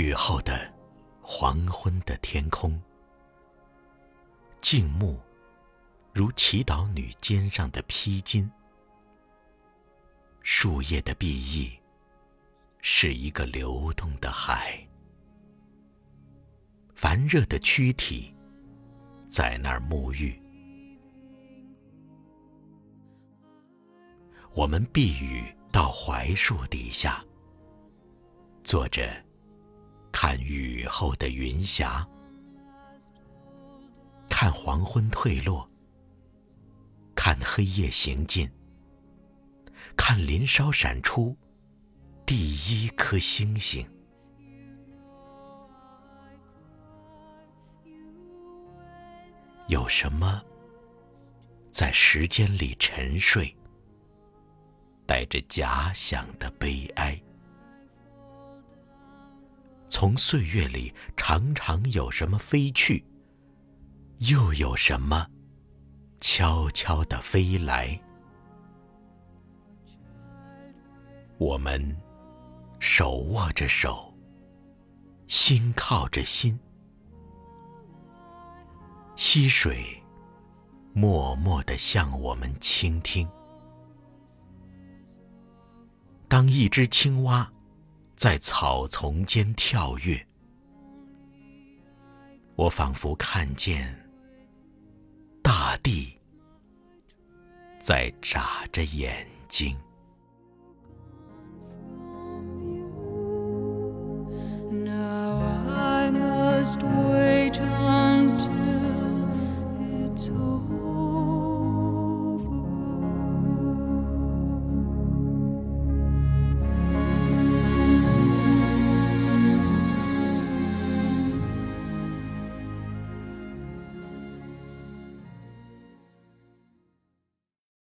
雨后的黄昏的天空，静穆如祈祷女肩上的披巾，树叶的碧翼是一个流动的海，烦热的躯体在那儿沐浴。我们避雨到槐树底下，坐着看雨后的云霞，看黄昏退落，看黑夜行进，看林梢闪出第一颗星星。有什么在时间里沉睡？带着假想的悲哀，从岁月里常常有什么飞去，又有什么悄悄地飞来。我们手握着手，心靠着心，溪水默默地向我们倾听。当一只青蛙在草丛间跳跃。我仿佛看见大地。在眨着眼睛。